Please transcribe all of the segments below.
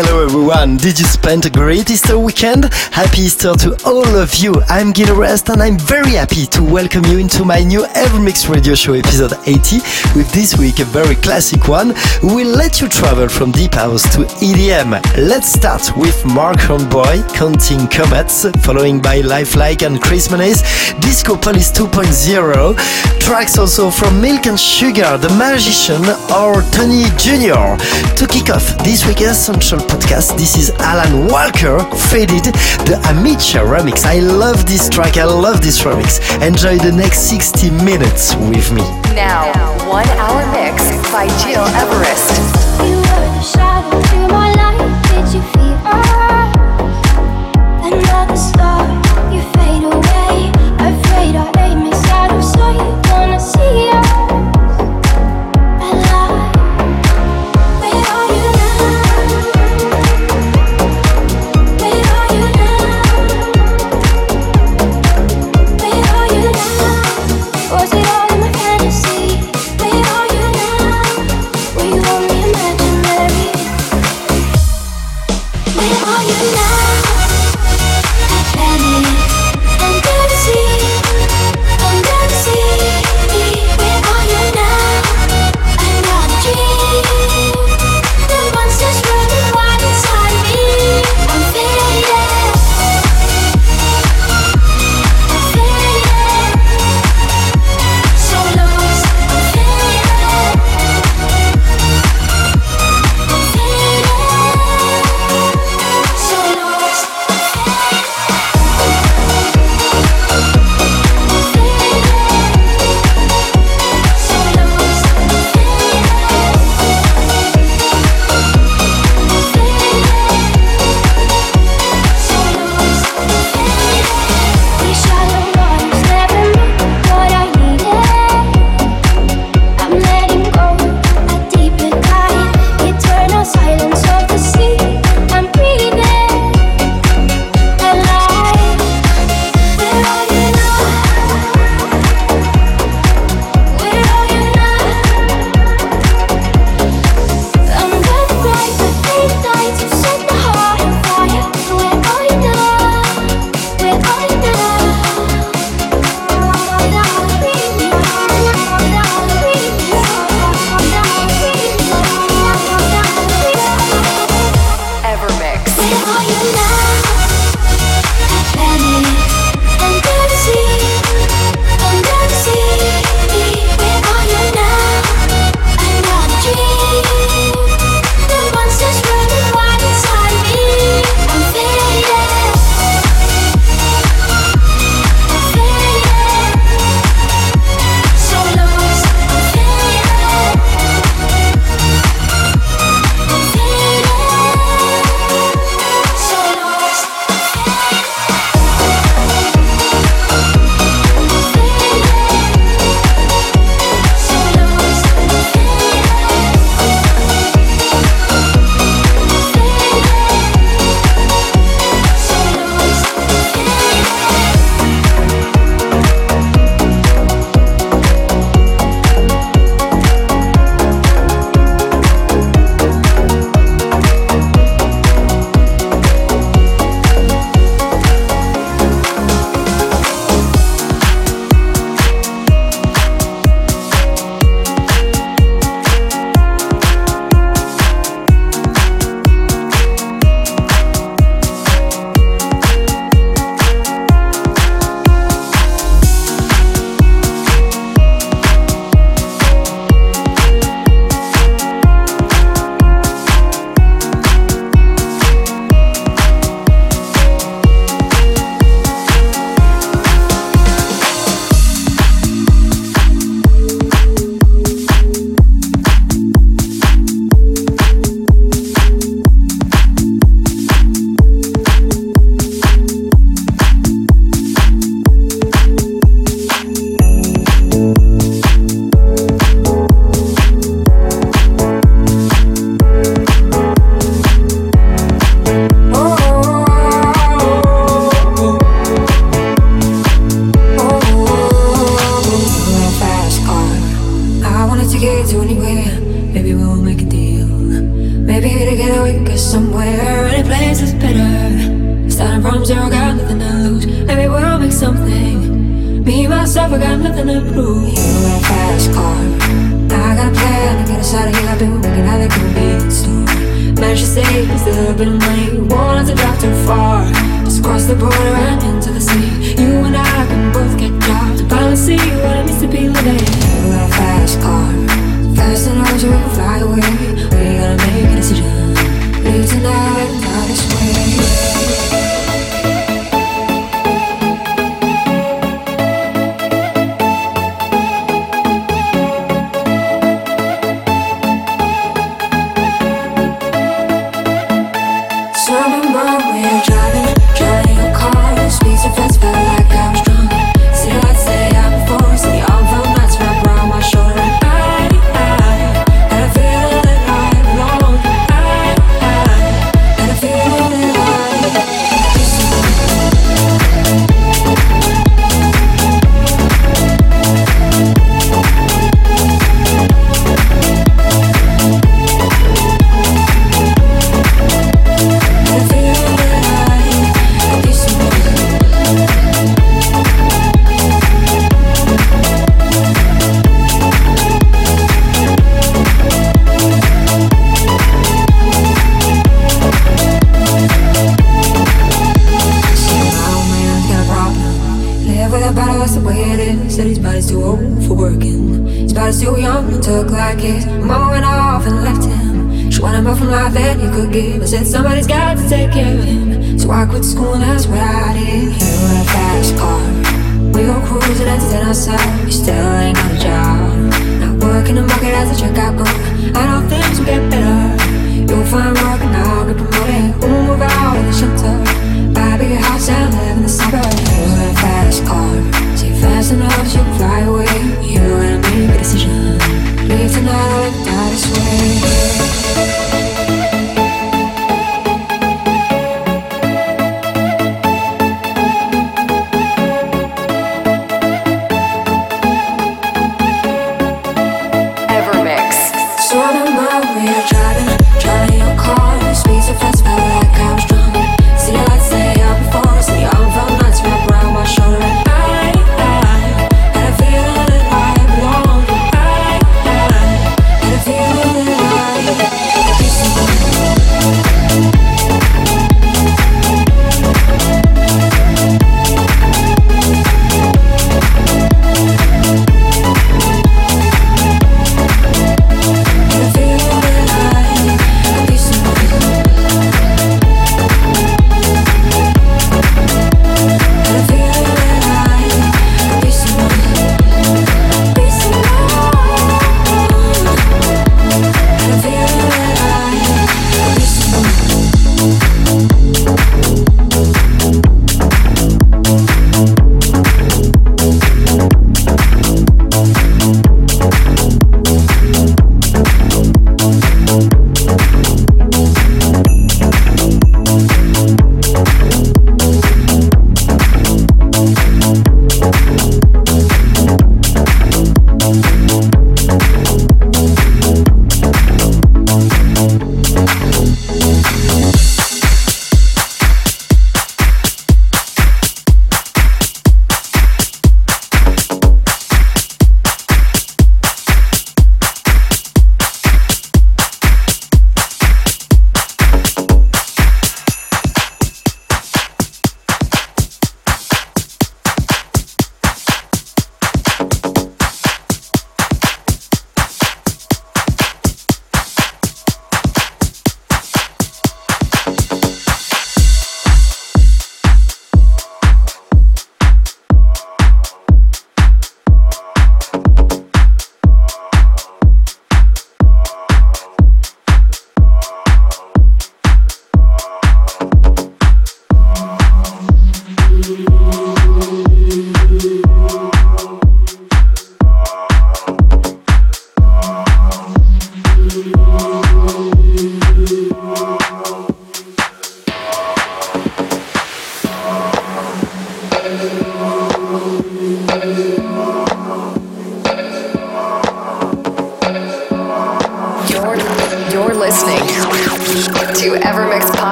Hello everyone, did you spend a great Easter weekend? Happy Easter to all of you. I'm Gil Everest and I'm very happy to welcome you into my new Evermix Radio Show episode 80 with this week a very classic one. We'll let you travel from deep house to EDM. Let's start with Mark Hornboy, Counting Comets, following by Lifelike and Kris Menace, Disco Police 2.0, tracks also from Milk and Sugar, The Magician or Tony Jr. To kick off this week's essential podcast. This is Alan Walker, Faded, the Amicia remix. I love this track, I love this remix. Enjoy the next 60 minutes with me. Now, one hour mix by Gil Everest.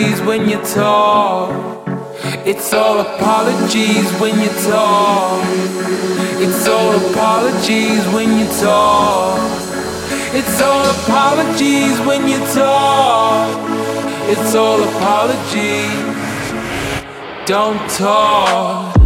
apologies when you talk. It's all apologies when you talk. It's all apologies when you talk. It's all apologies when you talk. It's all apologies. Don't talk.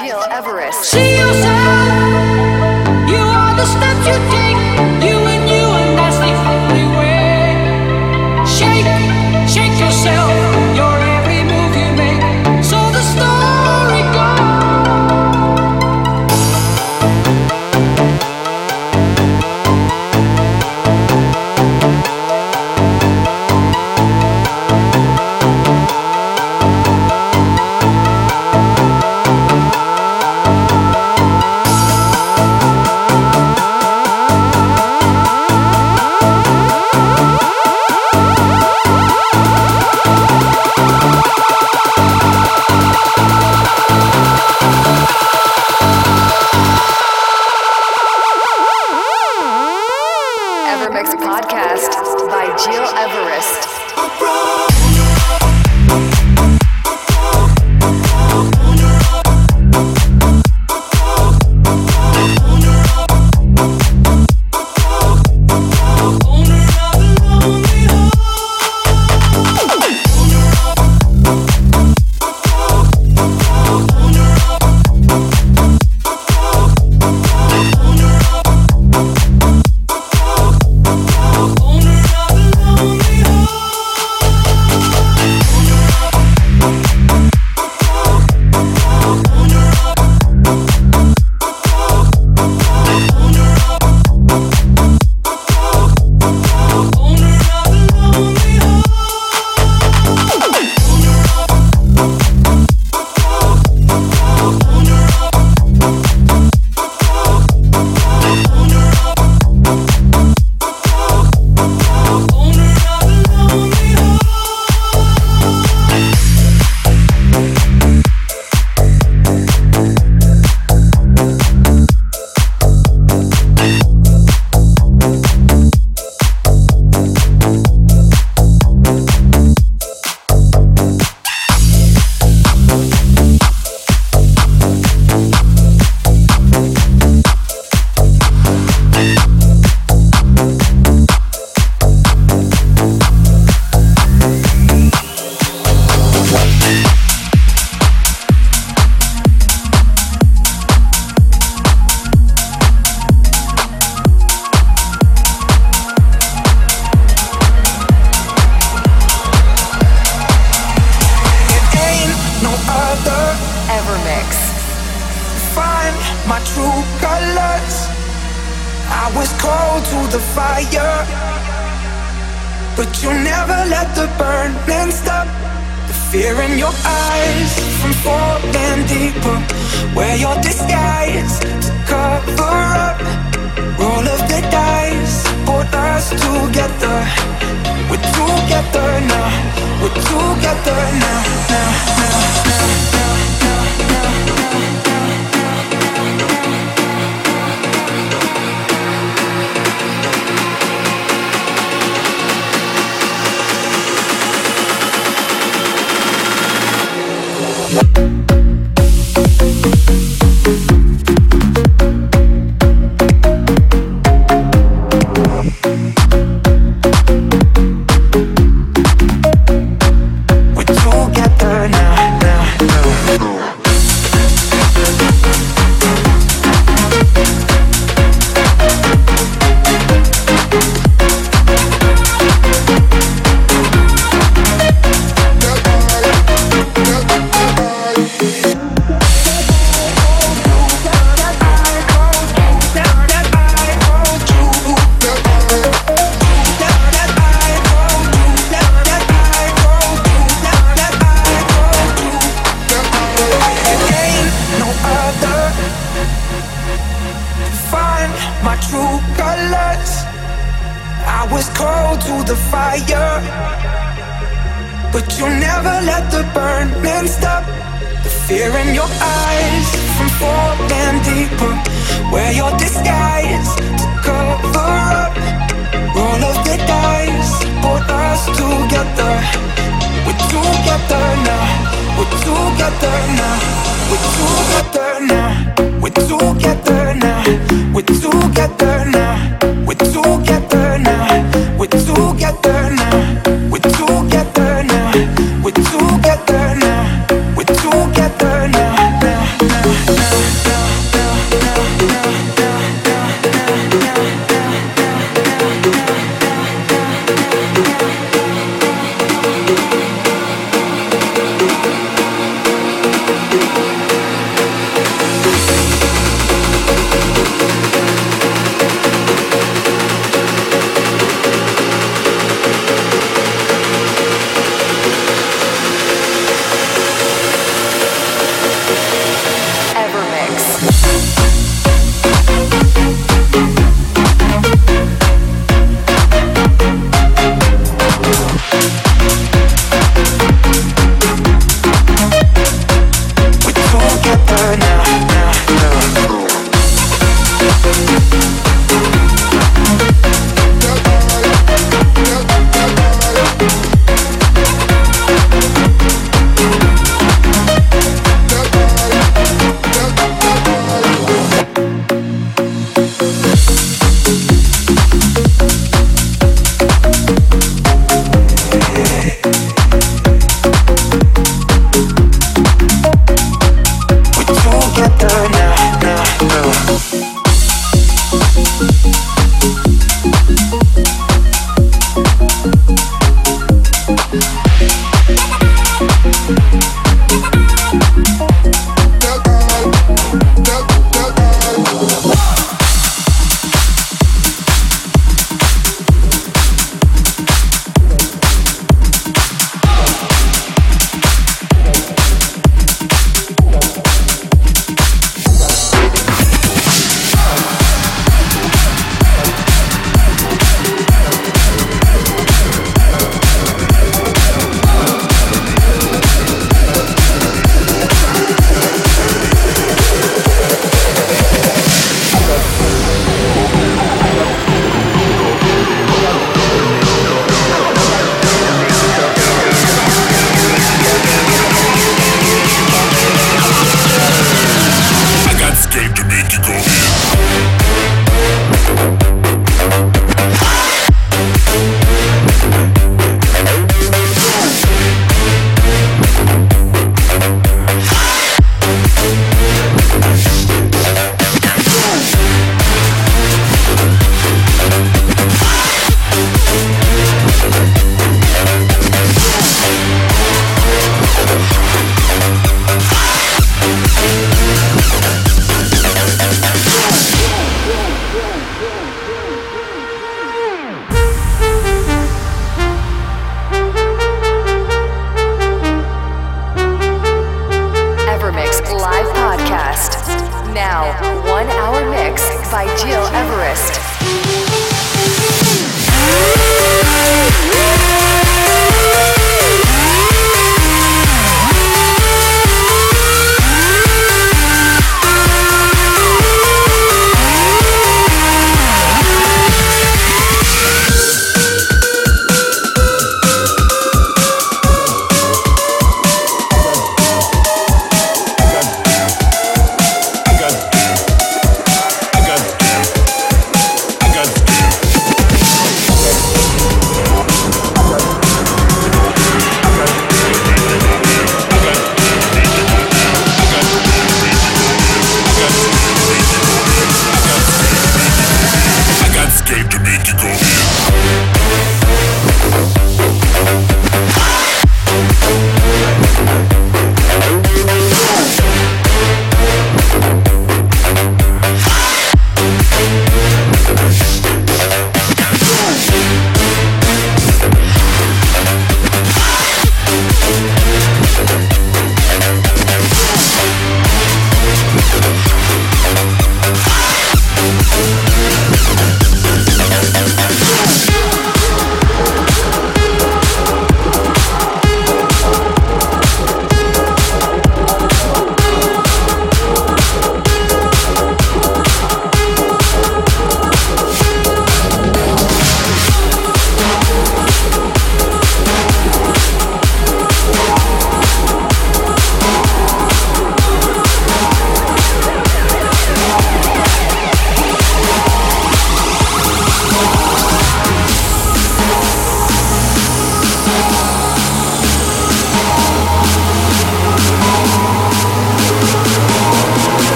Gil Everest. See yourself. You are the steps you take. You and you, and that's the only way. Shake, shake yourself.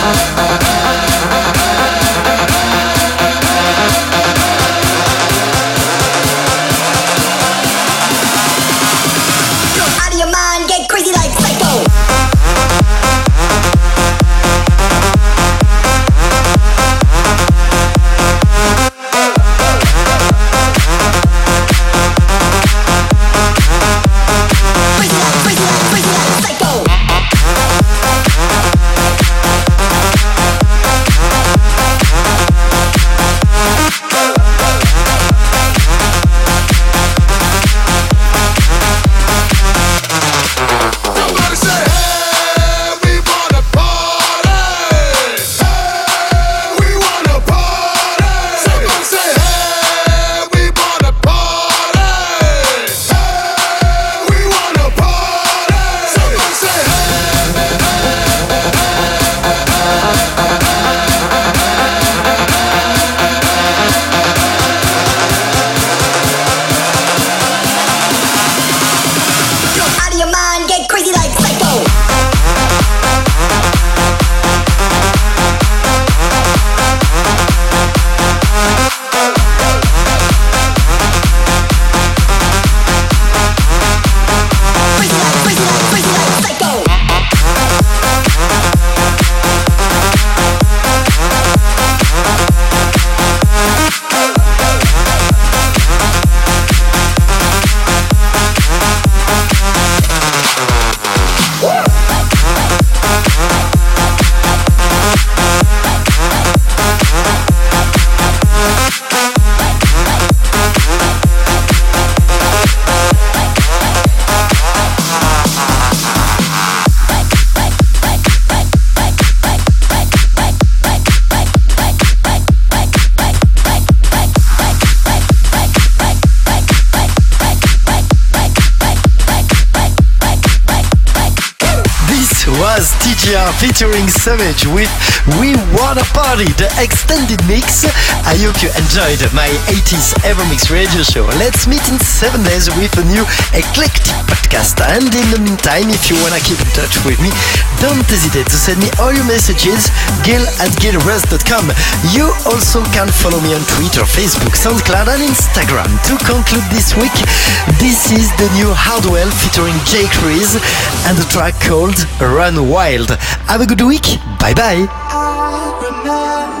Bye. Featuring Savage with We Wanna Party, the extended mix. I hope you enjoyed my 80s Evermix radio show. Let's meet in seven days with a new eclectic podcast. And in the meantime, if you wanna keep in touch with me, don't hesitate to send me all your messages, gil at gileverest.com. You also can follow me on Twitter, Facebook, SoundCloud, and Instagram. To conclude this week, this is the new Hardwell featuring Jake Reese and the track called Run Wild. Have a good week. Bye bye. I remember